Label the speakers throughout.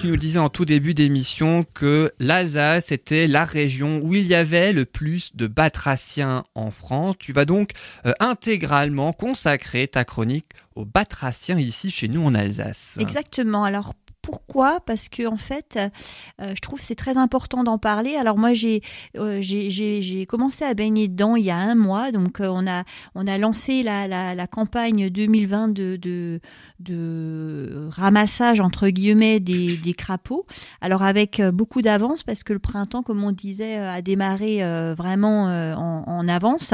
Speaker 1: Tu nous disais en tout début d'émission que l'Alsace était la région où il y avait le plus de batraciens en France. Tu vas donc euh, intégralement consacrer ta chronique aux batraciens ici chez nous en Alsace.
Speaker 2: Exactement. Alors pourquoi? Parce que en fait, euh, je trouve c'est très important d'en parler. Alors moi, j'ai euh, j'ai commencé à baigner dedans il y a un mois, donc euh, on a on a lancé la, la, la campagne 2020 de, de, de ramassage entre guillemets des, des crapauds. Alors avec beaucoup d'avance parce que le printemps, comme on disait, a démarré vraiment en, en, avance.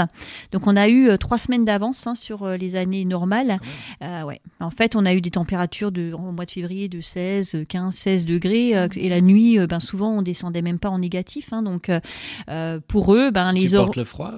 Speaker 2: Donc on a eu trois semaines d'avance hein, sur les années normales. ouais. En fait, on a eu des températures de, au mois de février de 16 15, 16 degrés. Euh, et la nuit, euh, ben, souvent, on descendait même pas en négatif. Hein, donc, euh, pour eux, ben, les...
Speaker 3: Supporte le froid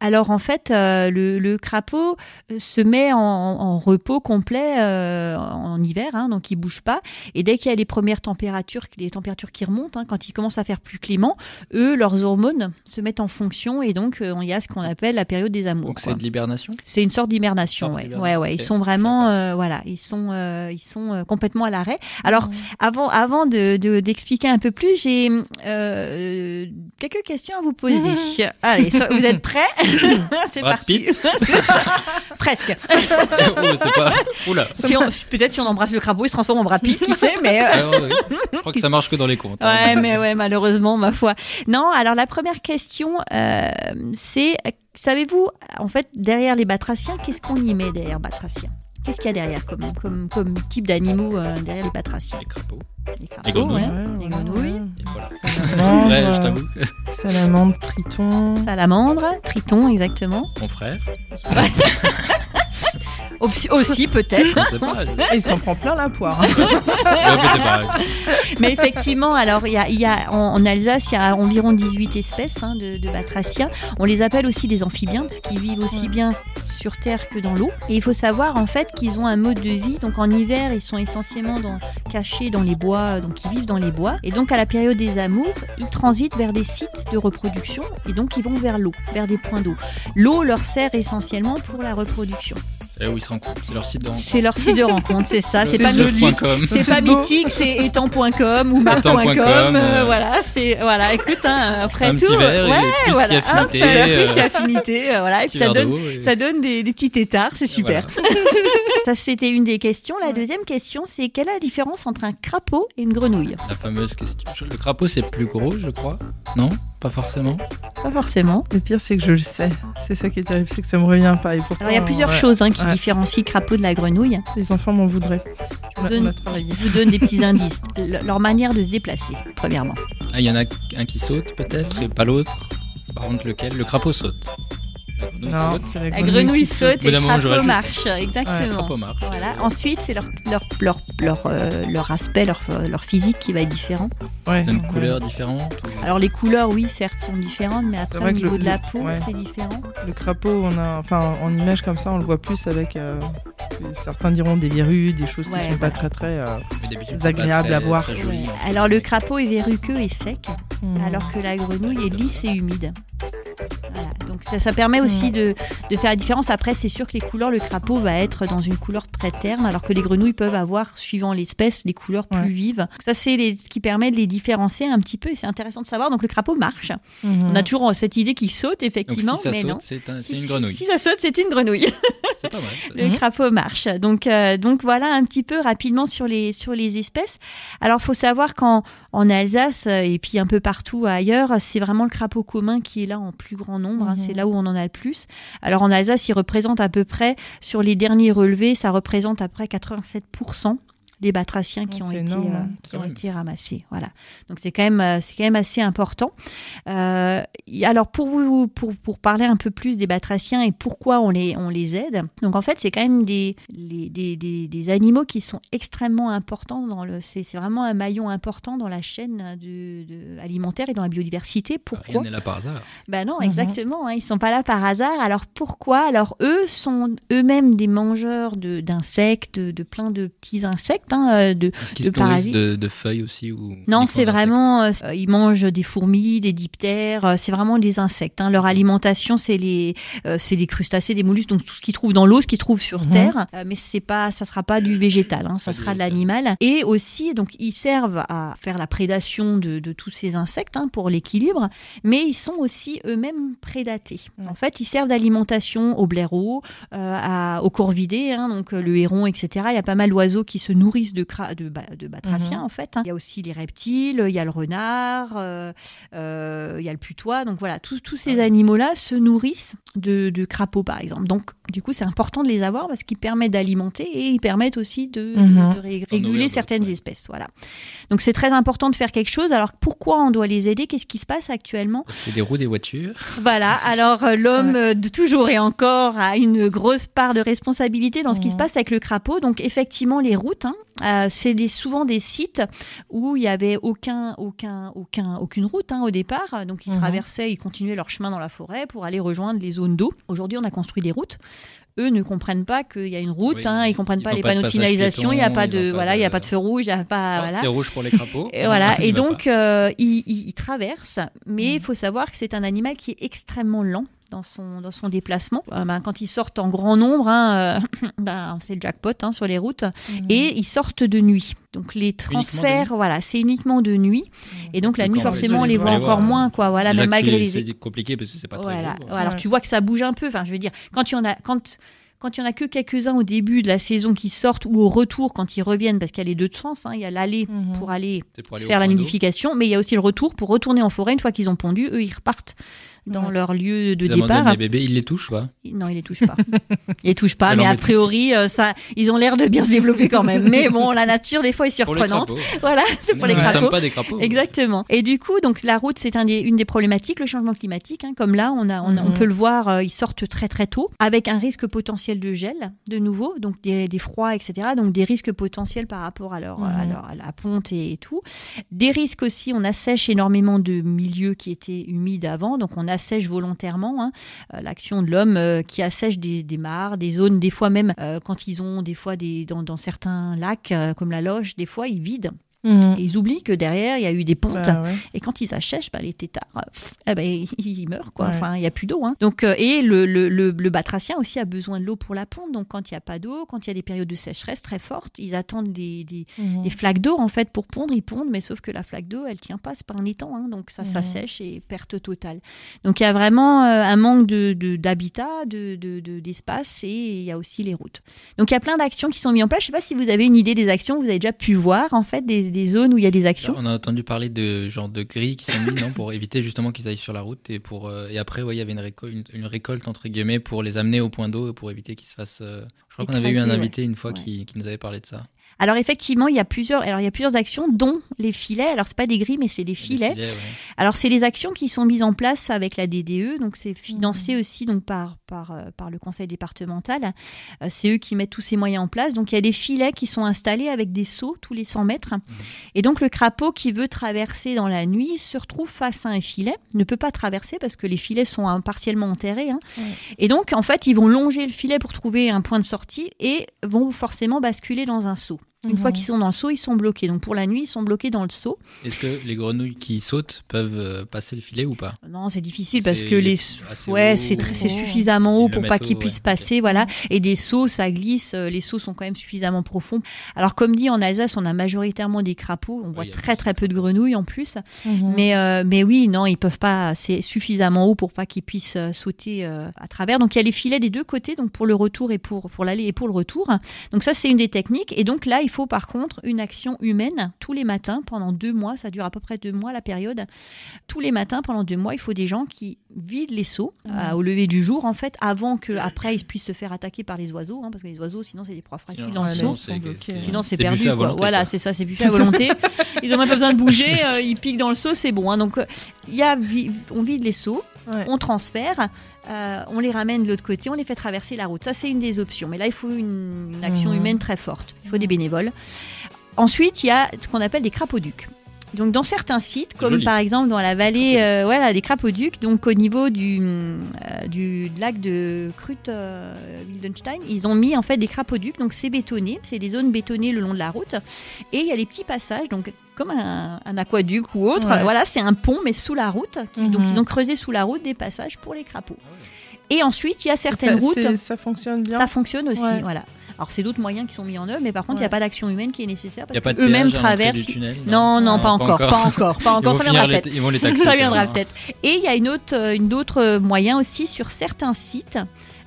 Speaker 2: alors en fait, euh, le, crapaud euh, se met en, repos complet euh, en hiver, hein, donc il bouge pas. Et dès qu'il y a les premières températures, les températures qui remontent, hein, quand il commence à faire plus clément, eux, leurs hormones se mettent en fonction et donc il y a ce qu'on appelle la période des amours.
Speaker 3: Donc c'est de l'hibernation?
Speaker 2: C'est une sorte d'hibernation, ouais. ouais, ouais. Ils sont vraiment, voilà, ils sont, ils sont complètement à l'arrêt. Alors avant, avant de d'expliquer un peu plus, j'ai quelques questions à vous poser. Allez, vous êtes prêts?
Speaker 3: c'est parti.
Speaker 2: Presque.
Speaker 3: oh,
Speaker 2: Peut-être si on embrasse le crapaud, il se transforme en Brad Pitt, qui sait, mais. Euh,
Speaker 3: Je crois que ça marche que dans les comptes.
Speaker 2: Hein. Ouais, mais ouais, malheureusement, ma foi. Non, alors la première question, euh, c'est savez-vous, en fait, derrière les batraciens, qu'est-ce qu'on y met derrière batraciens? Qu'est-ce qu'il y a derrière comme, comme, comme type d'animaux euh, derrière les batraciens
Speaker 3: Les crapauds.
Speaker 2: Les crapauds, grenouilles. Ouais, les grenouilles.
Speaker 4: Salamandre, salamandre, triton.
Speaker 2: Salamandre, triton, exactement.
Speaker 3: Mon frère.
Speaker 2: Aussi, peut-être.
Speaker 4: Il s'en prend plein la poire.
Speaker 2: Mais effectivement, alors, il y a, y a en, Alsace, il y a environ 18 espèces hein, de, de, batraciens. On les appelle aussi des amphibiens parce qu'ils vivent aussi bien sur terre que dans l'eau. Et il faut savoir en fait qu'ils ont un mode de vie. Donc en hiver, ils sont essentiellement dans, cachés dans les bois, donc ils vivent dans les bois. Et donc à la période des amours, ils transitent vers des sites de reproduction et donc ils vont vers l'eau, vers des points d'eau. L'eau leur sert essentiellement pour la reproduction.
Speaker 3: Et où ils se rencontrent. C'est leur site de rencontre.
Speaker 2: C'est leur site de rencontre, c'est ça. C'est pas mythique. C'est pas mythique, c'est étant.com ou marc.com. Euh, voilà, c'est voilà. Écoute, hein, après
Speaker 3: un
Speaker 2: tout,
Speaker 3: petit verre,
Speaker 2: ouais,
Speaker 3: plus
Speaker 2: voilà,
Speaker 3: affinité, euh,
Speaker 2: plus affinité, euh, voilà. Et puis ça donne, ça donne des, des petits tétards, c'est super. ça, c'était une des questions. La deuxième question, c'est quelle est la différence entre un crapaud et une grenouille?
Speaker 3: La fameuse question. Le crapaud, c'est plus gros, je crois. Non? Pas forcément.
Speaker 2: Pas forcément.
Speaker 4: Le pire, c'est que je le sais. C'est ça qui est terrible, c'est que ça me revient pas. Et pourtant,
Speaker 2: Alors, il y a plusieurs choses hein, qui différencie le crapaud de la grenouille.
Speaker 4: Les enfants m'en voudraient.
Speaker 2: Je vous, donne, vous donne des petits indices. Leur manière de se déplacer, premièrement.
Speaker 3: Ah, il y en a un qui saute peut-être et pas l'autre. Par contre, lequel? Le crapaud saute.
Speaker 4: La grenouille,
Speaker 2: saute. La grenouille saute et le crapaud marche. Exactement. Voilà. Ensuite, c'est leur, leur, leur, leur, euh, leur aspect, leur, leur, physique qui va être différent.
Speaker 3: Ouais. C'est une couleur différente ou...
Speaker 2: Alors, les couleurs, oui, certes, sont différentes, mais après, au niveau le, de la peau, ouais. c'est différent.
Speaker 4: Le crapaud, on a, enfin, en image comme ça, on le voit plus avec, euh, certains diront des verrues, des choses qui ne sont voilà. pas très, très euh, agréables à voir.
Speaker 2: Alors, le crapaud est verruqueux et sec, mmh. alors que la grenouille est lisse et humide. Ça, ça, permet aussi de, de, faire la différence. Après, c'est sûr que les couleurs, le crapaud va être dans une couleur très terne, alors que les grenouilles peuvent avoir, suivant l'espèce, des couleurs plus ouais. vives. Donc ça, c'est ce qui permet de les différencier un petit peu. Et c'est intéressant de savoir. Donc le crapaud marche. -hmm. On a toujours cette idée qu'il saute, effectivement,
Speaker 3: Donc, si
Speaker 2: mais
Speaker 3: saute,
Speaker 2: non.
Speaker 3: C'est un, une grenouille.
Speaker 2: Si, si, ça saute, c'est une grenouille.
Speaker 3: c'est pas mal.
Speaker 2: le -hmm. crapaud marche. Donc, euh, donc voilà un petit peu rapidement sur les, sur les espèces. Alors, faut savoir qu'en en Alsace et puis un peu partout ailleurs, c'est vraiment le crapaud commun qui est là en plus grand nombre. Hein, mmh. C'est là où on en a le plus. Alors en Alsace, il représente à peu près, sur les derniers relevés, ça représente à peu près 87% des batraciens qui, ont, été,
Speaker 4: énorme,
Speaker 2: euh, qui ont été ramassés. Voilà. Donc c'est quand même euh, c'est quand même assez important. Euh, alors pour vous pour, pour parler un peu plus des batraciens et pourquoi on les on les aide. Donc en fait c'est quand même des, les, des, des, des animaux qui sont extrêmement importants dans le c'est vraiment un maillon important dans la chaîne de, de alimentaire et dans la biodiversité. Pourquoi
Speaker 3: Rien n'est là par hasard.
Speaker 2: Ben non, exactement. Mm -hmm. hein, ils sont pas là par hasard. Alors pourquoi? Alors eux sont eux-mêmes des mangeurs d'insectes, de, de, plein de petits insectes hein, de,
Speaker 3: de parasites. De, feuilles aussi ou
Speaker 2: Non, c'est vraiment, ils mangent des fourmis, des diptères, c'est vraiment des insectes. Hein. Leur alimentation, c'est les, c'est les crustacés, des mollusques, donc tout ce qu'ils trouvent dans l'eau, ce qu'ils trouvent sur mhm. terre, mais c'est pas, ça sera pas du végétal, hein, ça sera de l'animal. Et aussi, donc ils servent à faire la prédation de, de tous ces insectes hein, pour l'équilibre, mais ils sont aussi eux-mêmes prédatés. En fait, ils servent d'alimentation aux blaireaux, euh, aux corvidés, hein, donc euh, le héron, etc. Il y a pas mal d'oiseaux qui se nourrissent de, de, de batraciens, mhm. en fait. Hein. Il y a aussi les reptiles, il y a le renard, euh, il y a le putois. Donc voilà, tous ces animaux-là se nourrissent de, crapauds, par exemple. Donc, du coup, c'est important de les avoir parce qu'ils permettent d'alimenter et ils permettent aussi de, mhm. réguler certaines espèces. Voilà. Donc, c'est très important de faire quelque chose. Alors, pourquoi on doit les aider? Qu'est-ce qui se passe actuellement?
Speaker 3: Parce qu'il y a des roues des voitures.
Speaker 2: Voilà. Alors, euh, l'homme, euh, de toujours et encore, a une grosse part de responsabilité dans ce qui se passe avec le crapaud. Donc, effectivement, les routes, hein, euh, c'est souvent des sites où il n'y avait aucun, aucun, aucun, aucune route hein, au départ. Donc, ils mhm. traversaient, ils continuaient leur chemin dans la forêt pour aller rejoindre les zones d'eau. Aujourd'hui, on a construit des routes eux ne comprennent pas qu'il y a une route, hein, ils comprennent pas les panneaux de signalisation, il n'y a pas de voilà, il y a pas de feu rouge, il a pas
Speaker 3: voilà. C'est rouge pour les crapauds.
Speaker 2: Et voilà, et donc euh, ils, ils, traversent, mais il faut savoir que c'est un animal qui est extrêmement lent dans son, dans son déplacement. Euh, ben, quand ils sortent en grand nombre, hein, euh, ben, c'est le jackpot hein, sur les routes, mhm. et ils sortent de nuit. Donc les transferts, voilà, c'est uniquement de nuit. Mhm. Et donc la nuit, forcément, on les voit encore moins, quoi. Voilà,
Speaker 3: même malgré les. C'est compliqué parce que c'est pas très
Speaker 2: voilà. Alors tu vois que ça bouge un peu. Enfin, je veux dire, quand il y en a, quand quand il n'y en a que quelques-uns au début de la saison qui sortent ou au retour quand ils reviennent, parce qu'il y a les deux sens, hein, il y a l'aller mhm. pour, aller faire la nidification, mais il y a aussi le retour pour retourner en forêt une fois qu'ils ont pondu, eux ils repartent dans leur lieu de départ.
Speaker 3: Les bébés, ils les touchent pas
Speaker 2: Non, ils les touchent pas. ils les touchent pas, mais, a priori, euh, ça, ils ont l'air de bien se développer quand même. Mais bon, la nature, des fois, est surprenante. Voilà, c'est pour les crapauds. Nous sommes
Speaker 3: pas des crapauds.
Speaker 2: Exactement. Et du coup, donc la route, c'est un des, une des problématiques, le changement climatique. Hein, comme là, on, a, on, on, mhm. peut le voir, euh, ils sortent très très tôt, avec un risque potentiel de gel, de nouveau, donc des, des froids, etc. Donc des risques potentiels par rapport à leur, à, mhm. leur à la ponte et, tout. Des risques aussi, on assèche énormément de milieux qui étaient humides avant, donc on assèche volontairement hein, euh, l'action de l'homme euh, qui assèche des, mares, des zones, des fois même euh, quand ils ont des fois des, dans, dans certains lacs comme la Loge, des fois ils vident Mhm. Et ils oublient que derrière, il y a eu des pontes. Bah et quand ils s'achèchent, bah, les têtards, eh ben, ils meurent. Quoi. Enfin, il n'y a plus d'eau. Hein. Donc, euh, et le, le, le, batracien aussi a besoin de l'eau pour la ponte. Donc, quand il n'y a pas d'eau, quand il y a des périodes de sécheresse très fortes, ils attendent des, des, mhm. flaques d'eau en fait pour pondre. Ils pondent, mais sauf que la flaque d'eau, elle tient pas. C'est pas un étang. Hein. donc, ça, ça mhm. sèche et perte totale. Donc, il y a vraiment euh, un manque d'habitat, de, de, d'espace et il y a aussi les routes. Donc, il y a plein d'actions qui sont mises en place. Je ne sais pas si vous avez une idée des actions que vous avez déjà pu voir en fait, des, des zones où il y a des actions.
Speaker 3: On a entendu parler de genre de grilles qui sont mis non, pour éviter justement qu'ils aillent sur la route et pour euh, et après ouais, il y avait une, récolte, une, récolte entre guillemets pour les amener au point d'eau pour éviter qu'ils se fassent. Euh, je crois qu'on avait eu un invité une fois qui, qui nous avait parlé de ça.
Speaker 2: Alors effectivement, il y a plusieurs, alors il y a plusieurs actions, dont les filets. Alors c'est pas des grilles, mais c'est des filets. Alors c'est les actions qui sont mises en place avec la DDE, donc c'est financé mmh. aussi donc par par euh, par le conseil départemental. Euh, c'est eux qui mettent tous ces moyens en place. Donc il y a des filets qui sont installés avec des seaux tous les 100 mètres. Mmh. Et donc le crapaud qui veut traverser dans la nuit se retrouve face à un filet, ne peut pas traverser parce que les filets sont hein, partiellement enterrés. Hein. Et donc en fait ils vont longer le filet pour trouver un point de sortie et vont forcément basculer dans un seau. Une fois qu'ils sont dans le seau, ils sont bloqués. Donc pour la nuit, ils sont bloqués dans le seau.
Speaker 3: Est-ce que les grenouilles qui sautent peuvent euh, passer le filet ou pas?
Speaker 2: Non, c'est difficile parce que les ouais, c'est c'est suffisamment haut pour pas qu'ils puissent passer, voilà. Et des seaux, ça glisse. Euh, les seaux sont quand même suffisamment profonds. Alors comme dit en Alsace, on a majoritairement des crapauds. On voit très très peu de grenouilles en plus. Mhm. Mais euh, mais oui, non, ils peuvent pas. C'est suffisamment haut pour pas qu'ils puissent sauter à travers. Donc il y a les filets des deux côtés, donc pour le retour et pour pour l'aller et pour le retour. Donc ça c'est une des techniques. Et donc là il faut par contre une action humaine tous les matins pendant deux mois. Ça dure à peu près deux mois la période. Tous les matins pendant deux mois, il faut des gens qui vident les seaux mmh. au lever du jour en fait, avant que après ils puissent se faire attaquer par les oiseaux, hein, parce que les oiseaux sinon c'est des proies fragiles dans le seau. Sinon c'est perdu. Voilà, c'est ça, c'est plus à volonté. ils n'ont même pas besoin de bouger, euh, ils piquent dans le seau, c'est bon. Hein. Donc il y a, on vide les seaux, on transfère. Euh, on les ramène de l'autre côté, on les fait traverser la route. Ça, c'est une des options. Mais là, il faut une, action mmh. humaine très forte. Il faut des bénévoles. Ensuite, il y a ce qu'on appelle des crapauducs. Donc dans certains sites, comme par exemple dans la vallée euh, voilà, des Crapauducs, donc au niveau du, euh, du lac de Krut euh, Wildenstein, ils ont mis en fait des crapauducs, donc c'est bétonné, c'est des zones bétonnées le long de la route, et il y a les petits passages, donc comme un, aquaduc ou autre, voilà, c'est un pont mais sous la route, donc mhm. ils ont creusé sous la route des passages pour les crapauds. Et ensuite, il y a certaines routes.
Speaker 4: Ça fonctionne bien.
Speaker 2: Ça fonctionne aussi, voilà. Alors c'est d'autres moyens qui sont mis en œuvre, mais par contre il n'y a pas d'action humaine qui est nécessaire parce qu'eux-mêmes traversent. non, non, pas, encore, pas, encore, pas encore, Ça viendra peut-être.
Speaker 3: Ils vont les taxer.
Speaker 2: Ça viendra peut-être. Et il y a une autre, euh, une autre moyen aussi sur certains sites.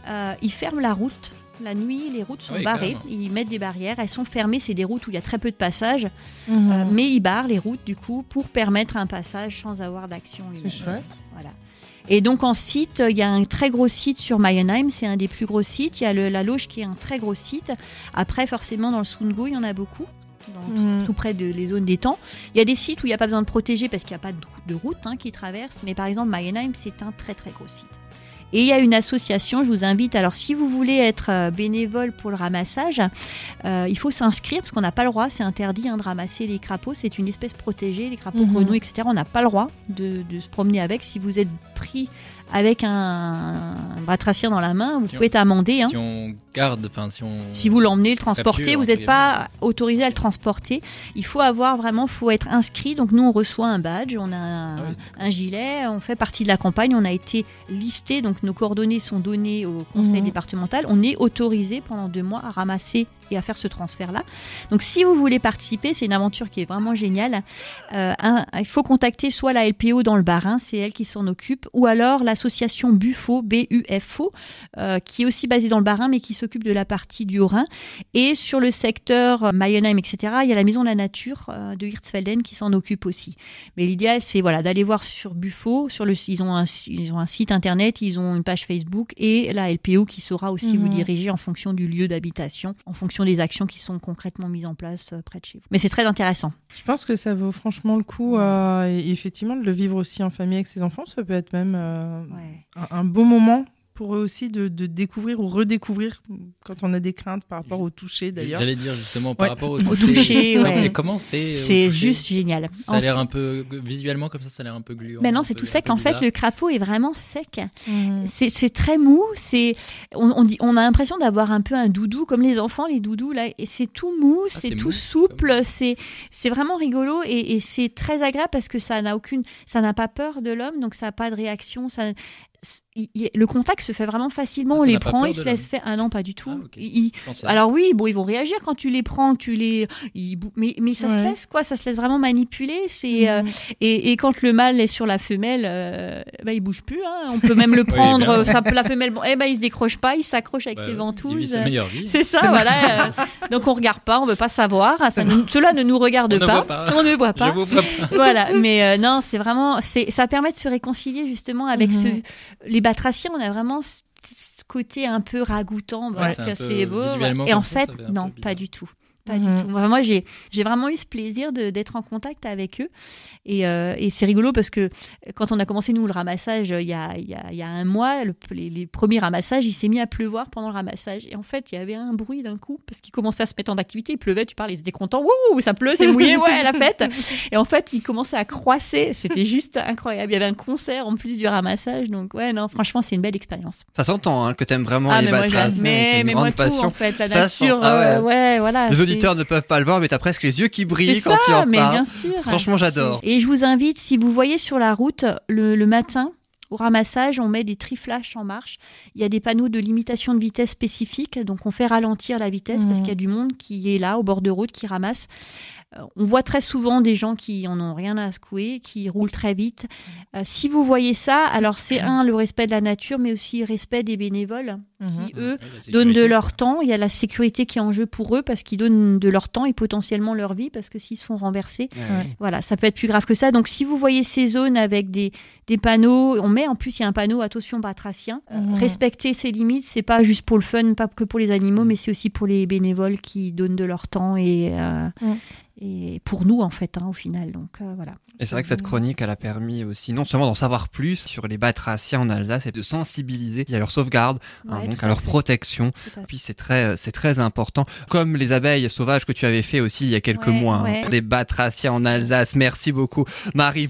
Speaker 2: Euh, ils ferment la route. La nuit, les routes sont barrées. Ils mettent des barrières. Elles sont fermées. C'est des routes où il y a très peu de passages. Mhm. Euh, mais ils barrent les routes, du coup, pour permettre un passage sans avoir d'action.
Speaker 4: C'est chouette.
Speaker 2: Voilà. Et donc en site, il y a un très gros site sur Mayenheim, c'est un des plus gros sites. Il y a la Loge qui est un très gros site. Après, forcément, dans le Sungo, il y en a beaucoup. Mhm. tout, près de les zones d'étang. Il y a des sites où il n'y a pas besoin de protéger parce qu'il n'y a pas de, route hein, qui traverse, mais par exemple Mayenheim, c'est un très très gros site. Et il y a une association, je vous invite, alors si vous voulez être euh, bénévole pour le ramassage, euh, il faut s'inscrire parce qu'on n'a pas le droit, c'est interdit hein, de ramasser les crapauds, c'est une espèce protégée, les crapauds mhm. grenouilles, etc. On n'a pas le droit de, de, se promener avec. Si vous êtes pris avec un, batracien dans la main, vous pouvez être amendé. Hein.
Speaker 3: Si on garde, enfin si on.
Speaker 2: Si vous l'emmenez, le transporter, vous n'êtes pas autorisé à le transporter. Il faut avoir vraiment, faut être inscrit. Donc nous, on reçoit un badge, on a un, ah gilet, on fait partie de la campagne, on a été listé, donc nos coordonnées sont données au conseil mhm. départemental. On est autorisé pendant deux mois à ramasser et à faire ce transfert-là. Donc si vous voulez participer, c'est une aventure qui est vraiment géniale. Euh, il faut contacter soit la LPO dans le Barin, c'est elle qui s'en occupe, ou alors l'association Buffo, B-U-F-O, euh, qui est aussi basée dans le Barin, mais qui s'occupe de la partie du Haut-Rhin. Et sur le secteur euh, Mayennheim, etc., il y a la Maison de la Nature de Hirtsfelden qui s'en occupe aussi. Mais l'idéal, c'est voilà, d'aller voir sur Buffo, sur le, ils, ont un, ils ont un site internet, ils ont une page Facebook, et la LPO qui saura aussi vous mmh. diriger en fonction du lieu d'habitation, en fonction des actions qui sont concrètement mises en place euh, près de chez vous. Mais c'est très intéressant.
Speaker 4: Je pense que ça vaut franchement le coup, euh, et effectivement, de le vivre aussi en famille avec ses enfants, ça peut être même euh, un, beau moment pour eux aussi de, découvrir ou redécouvrir quand on a des craintes par rapport au toucher d'ailleurs.
Speaker 3: J'allais dire justement par rapport au toucher.
Speaker 2: ouais.
Speaker 3: comment c'est
Speaker 2: C'est juste génial.
Speaker 3: Ça a l'air un peu visuellement comme ça, ça a l'air un peu gluant.
Speaker 2: Mais non, c'est tout sec. En fait, le crapaud est vraiment sec. Mmh. C'est très mou. C'est on, dit, on a l'impression d'avoir un peu un doudou comme les enfants, les doudous là. Et c'est tout mou, ah, c'est tout souple. C'est c'est vraiment rigolo et, et c'est très agréable parce que ça n'a aucune, ça n'a pas peur de l'homme, donc ça n'a pas de réaction. Ça, le contact se fait vraiment facilement. Ah, on les prend, ils se laissent faire. Ah non, pas du tout. Ah, alors oui, bon, ils vont réagir quand tu les prends, tu les, mais, mais ça se laisse quoi, ça se laisse vraiment manipuler. C'est euh, mhm. et, quand le mâle est sur la femelle, euh, bah, il bouge plus. Hein. On peut même le prendre. ça, la femelle, bon, eh ben il se décroche pas, il s'accroche avec bah, ses ventouses. C'est ça, voilà. Euh. donc on regarde pas, on veut pas savoir. cela ne nous regarde pas. On ne voit pas. voilà, mais non, c'est vraiment, c'est, ça permet de se réconcilier justement avec ce mhm les batraciens, on a vraiment ce côté un peu ragoûtant, c'est beau. Et en fait, non, pas du tout. Pas du mhm. Moi, j'ai vraiment eu ce plaisir d'être en contact avec eux. Euh, et, c'est rigolo parce que quand on a commencé, nous, le ramassage, il y a, il y a, un mois, les, premiers ramassages, il s'est mis à pleuvoir pendant le ramassage. Et en fait, il y avait un bruit d'un coup parce qu'il commençait à se mettre en activité. Il pleuvait, tu parles, ils étaient contents. Wouh, ça pleut, c'est mouillé, ouais, la fête. Et en fait, il commençait à croisser. C'était juste incroyable. Il y avait un concert en plus du ramassage. Donc, ouais, non, franchement, c'est une belle expérience.
Speaker 1: Ça s'entend hein, que tu aimes vraiment ah, les batrasses.
Speaker 2: Mais, mais moi, passion. tout, en fait, la nature, ah ouais. voilà.
Speaker 1: Les auditeurs ne peuvent pas le voir, mais tu as presque les yeux qui brillent quand tu en
Speaker 2: mais bien sûr.
Speaker 1: Franchement, j'adore.
Speaker 2: Et je vous invite, si vous voyez sur la route le, matin, au ramassage, on met des triflash en marche. Il y a des panneaux de limitation de vitesse spécifiques, donc on fait ralentir la vitesse parce qu'il y a du monde qui est là au bord de route qui ramasse. Euh, on voit très souvent des gens qui en ont rien à secouer, qui roulent très vite. Euh, si vous voyez ça, alors c'est un, le respect de la nature, mais aussi le respect des bénévoles qui, mhm. eux, donnent de leur temps. Il y a la sécurité qui est en jeu pour eux parce qu'ils donnent de leur temps et potentiellement leur vie parce que s'ils se font renverser, voilà, ça peut être plus grave que ça. Donc si vous voyez ces zones avec des, des panneaux, on met en plus, il y a un panneau attention batracien. Mhm. Respecter ces limites, c'est pas juste pour le fun, pas que pour les animaux, mhm. mais c'est aussi pour les bénévoles qui donnent de leur temps et, euh, et pour nous en fait, hein, au final. Donc voilà.
Speaker 1: Et c'est vrai que cette chronique, elle a permis aussi non seulement d'en savoir plus sur les batraciens en Alsace, et de sensibiliser à leur sauvegarde, hein, donc à, leur protection. Puis c'est très, c'est très important. Comme les abeilles sauvages que tu avais fait aussi il y a quelques mois, hein, des batraciens en Alsace. Merci beaucoup, Marie.